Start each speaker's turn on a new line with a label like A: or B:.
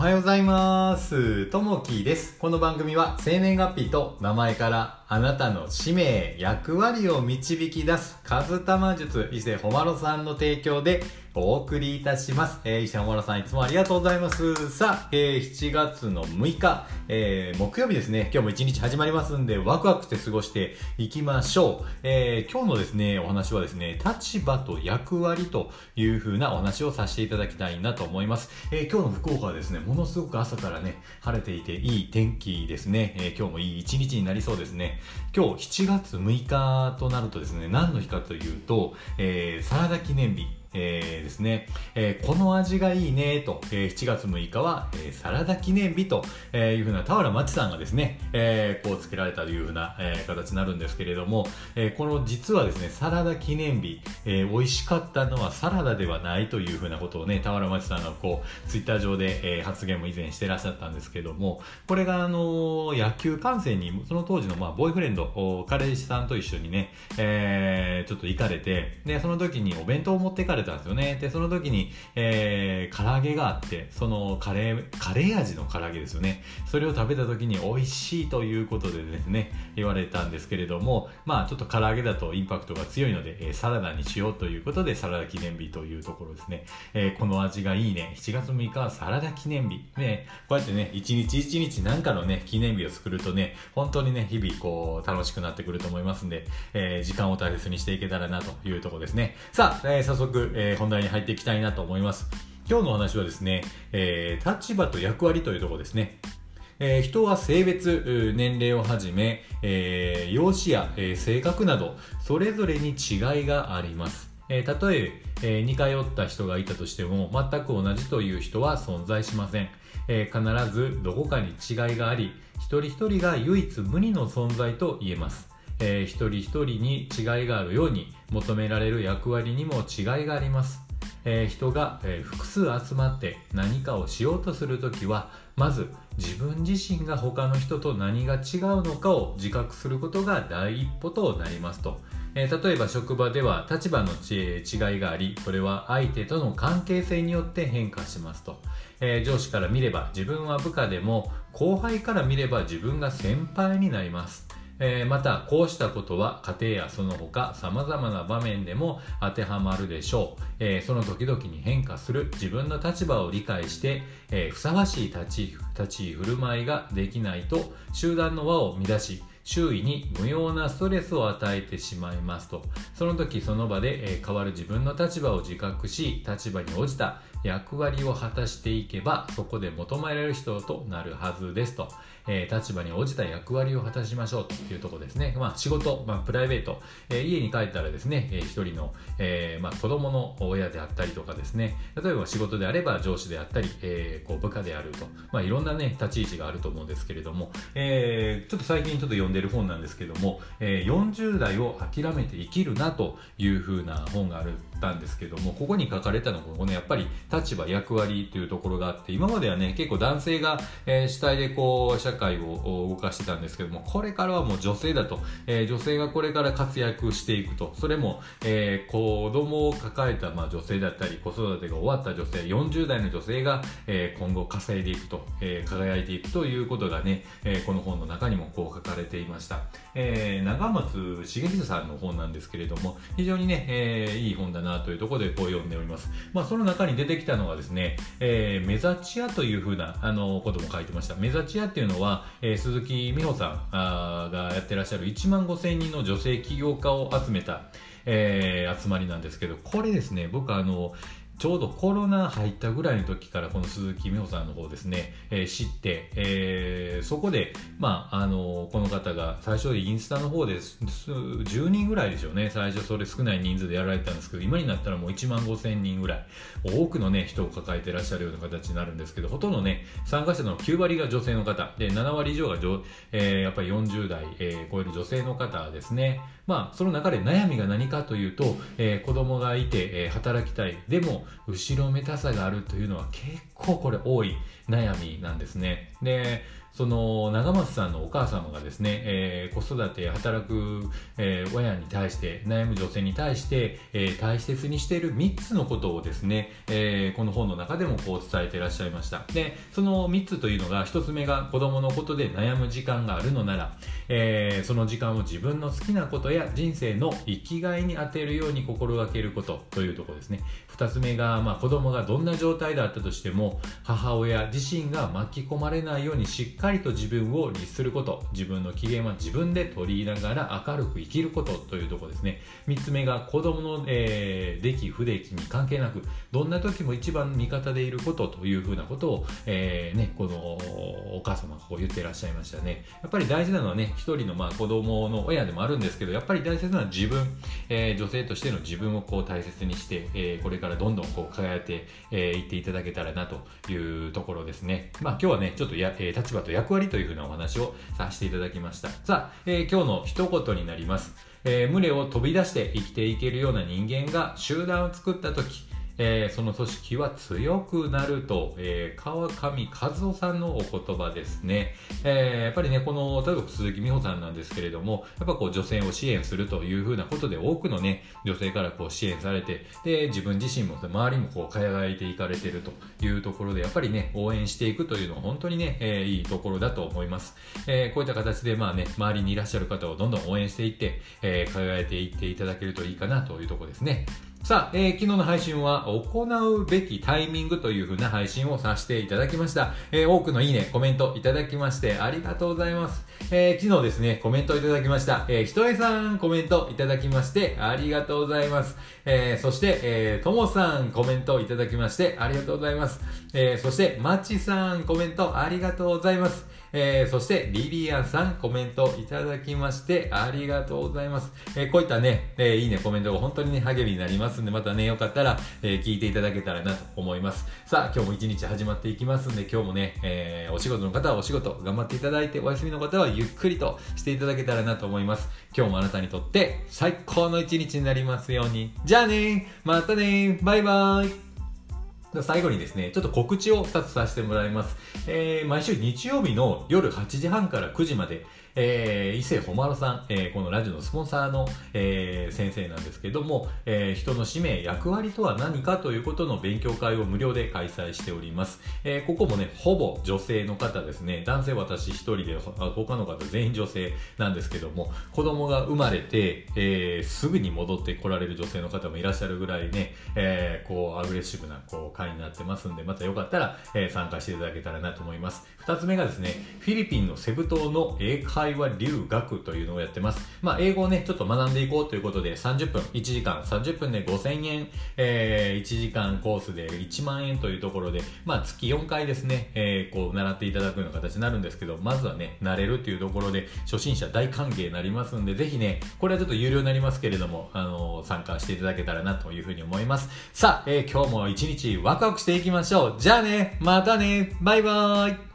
A: おはようございます。ともきです。この番組は生年月日と名前からあなたの使命、役割を導き出す、カズタマ術、伊勢ほまろさんの提供でお送りいたします。えー、伊勢ほまろさんいつもありがとうございます。さあ、えー、7月の6日、えー、木曜日ですね、今日も一日始まりますんで、ワクワクして過ごしていきましょう。えー、今日のですね、お話はですね、立場と役割という風なお話をさせていただきたいなと思います。え、今日の福岡はですね、ものすごく朝からね、晴れていていい天気ですね。え、今日もいい一日になりそうですね。今日7月6日となるとですね、何の日かというと、えー、サラダ記念日。えー、ですね、えー、この味がいいねと、えー、7月6日は、えー、サラダ記念日と、えー、いうふうな田原町さんがですね、えー、こうつけられたというふうな、えー、形になるんですけれども、えー、この実はですね、サラダ記念日、えー、美味しかったのはサラダではないというふうなことをね、田原町さんがこう、ツイッター上で、えー、発言も以前してらっしゃったんですけども、これがあの野球観戦に、その当時のまあボーイフレンド、彼氏さんと一緒にね、えー、ちょっと行かれて、で、その時にお弁当を持ってかれたんですよね。で、その時に、えー、唐揚げがあって、そのカレー、カレー味の唐揚げですよね。それを食べた時に美味しいということでですね、言われたんですけれども、まあちょっと唐揚げだとインパクトが強いので、えー、サラダにしようということで、サラダ記念日というところですね。えー、この味がいいね。7月6日はサラダ記念日。ね、こうやってね、一日一日なんかのね、記念日を作るとね、本当にね、日々こう、楽しくなってくると思いますんで、えー、時間を大切にしていけたらなというところですね。さあ、えー、早速、えー、本題に入っていきたいなと思います。今日のお話はですね、えー、立場と役割というところですね。えー、人は性別、年齢をはじめ、えー、容姿や、えー、性格など、それぞれに違いがあります。えー、例え、え、似通った人がいたとしても、全く同じという人は存在しません。え、必ずどこかに違いがあり、一人一人が唯一無二の存在と言えます。えー、一人一人に違いがあるように、求められる役割にも違いがあります。えー、人が、えー、複数集まって何かをしようとするときはまず自分自身が他の人と何が違うのかを自覚することが第一歩となりますと、えー、例えば職場では立場の違いがありそれは相手との関係性によって変化しますと、え上司から見れば自分は部下でも後輩から見れば自分が先輩になります。えー、またこうしたことは家庭やその他様々な場面でも当てはまるでしょう、えー、その時々に変化する自分の立場を理解して、えー、ふさわしい立ち立ち振る舞いができないと集団の輪を乱し周囲に無用なストレスを与えてしまいますと。その時その場で、え変わる自分の立場を自覚し立場に応じた役割を果たしていけばそこで求められる人となるはずですと、えー、立場に応じた役割を果たしましょうというとこですね、まあ、仕事、まあ、プライベート、えー、家に帰ったらですね、えー、一人の、えーまあ、子供の親であったりとかですね。例えば仕事であれば上司であったり、えー、こう部下であると、まあ、いろんなね立ち位置があると思うんですけれども、えー、ちょっと最近ちょっと読んでる本なんですけども、えー、40代を諦めて生きるなというふうな本があったんですけども。ここに書かれたのがこの、ね、やっぱり立場役割というところがあって今まではね結構男性が、えー、主体でこう社会を動かしてたんですけどもこれからはもう女性だと、えー、女性がこれから活躍していくと。それも、えー、子供を抱えた、まあ、女性だったり子育てが終わった女性40代の女性が、えー、今後稼いでいくと、えー、輝いていくということがね、えー、この本の中にもこう書かれていました、えー、長松茂久さんの本なんですけれども非常にね、えー、いい本だなというところでこう読んでおります、まあ、その中に出てきたのはですね、えー、メザチアというふうなあのことも書いてました。メザチアっていうのは、えー、鈴木美穂さんあがやってらっしゃる1万5000人の女性起業家を集めた、えー、集まりなんですけどこれですね僕あのちょうどコロナ入ったぐらいの時からこの鈴木美穂さんの方ですね、えー、知って、えー、そこで、まあ、あのこの方が最初インスタの方で10人ぐらいでしょうね。最初それ少ない人数でやられたんですけど今になったらもう1万5000人ぐらい。多くのね人を抱えてらっしゃるような形になるんですけどほとんどね参加者の9割が女性の方。で7割以上が、えー、やっぱり40代、えー、超える女性の方ですね。まあその中で悩みが何かというと、えー、子供がいて、えー、働きたい。でも後ろめたさがあるというのは結構これ多い悩みなんですね。で、その長松さんのお母様がですね、えー、子育て働く、えー、親に対して悩む女性に対して、えー、大切にしている3つのことをですね、えー、この本の中でもこう伝えていらっしゃいました。でその3つというのが1つ目が子供のことで悩む時間があるのなら、えー、その時間を自分の好きなことや人生の生きがいに充てるように心がけることというところですね。2つ目が、まあ、子供がどんな状態であったとしても母親自身が巻き込まれないようにしっかりと自分を律すること自分の機嫌は自分で取りながら明るく生きることというところですね。3つ目が子供の、えー、出来不出来に関係なくどんな時も一番味方でいることというふうなことを、えー、ね、このお母様がこう言ってらっしゃいましたね。やっぱり大事なのはね一人のまあ子供の親でもあるんですけどやっぱり大切なのは自分、えー、女性としての自分をこう大切にして、えこれからどんどんこう輝いてい、えー、っていただけたらなというところですね。まあ今日はね、ちょっとや、えー、立場と役割というふうなお話をさせていただきました。さあ、えー、今日の一言になります。えー、群れを飛び出して生きていけるような人間が集団を作った時、えー、その組織は強くなると、えー、川上和夫さんのお言葉ですね。えー、やっぱりね、この、例えば鈴木美穂さんなんですけれども、やっぱこう女性を支援するというふうなことで多くのね、女性からこう支援されて、で、自分自身も周りもこう輝いていかれてるというところで、やっぱりね、応援していくというのは本当にね、えー、いいところだと思います。えー、こういった形でまあね、周りにいらっしゃる方をどんどん応援していって、えー、輝いていっていただけるといいかなというところですね。さあ、えー、昨日の配信は行うべきタイミングという風な配信をさせていただきました。えー、多くのいいね、コメントいただきましてありがとうございます。えー、昨日ですね、コメントいただきました。え、ひとえさんコメントいただきましてありがとうございます。え、そして、え、ともさんコメントいただきましてありがとうございます。え、そして、まちさんコメントありがとうございます。えー、そして、リリアさん、コメントいただきまして、ありがとうございます。え、こういったね、え、いいね、コメントが本当にね、励みになりますますんで、またね、よかったら、え聞いていただけたらなと思います。さあ、今日も一日始まっていきますんで、今日もね、えお仕事の方はお仕事、頑張っていただいて、お休みの方はゆっくりとしていただけたらなと思います。今日もあなたにとって、最高の一日になりますように。じゃあねまたねバイバーイ最後にですね、ちょっと告知を2つさせてもらいます。えー、毎週日曜日の夜8時半から9時まで、えー、伊勢ほまろさん、えー、このラジオのスポンサーの、えー、先生なんですけども、えー、人の使命、役割とは何かということの勉強会を無料で開催しております。えー、ここもね、ほぼ女性の方ですね、男性私一人で、他の方全員女性なんですけども、子供が生まれて、えー、すぐに戻って来られる女性の方もいらっしゃるぐらいね、えー、こう、アグレッシブな、こう、会になってますんで、またよかったら、えー、参加していただけたらなと思います。二つ目がですね、フィリピンのセブ島の英会話留学というのをやってます。まあ、英語をね、ちょっと学んでいこうということで、30分、1時間、30分で5000円、えー、1時間コースで1万円というところで、まあ、月4回ですね、えー、こう、習っていただくような形になるんですけど、まずはね、慣れるというところで、初心者大歓迎になりますんで、ぜひね、これはちょっと有料になりますけれども、あのー、参加していただけたらなというふうに思います。さあ、えー、今日も一日はワクワクしていきましょう。じゃあね、またね、バイバーイ。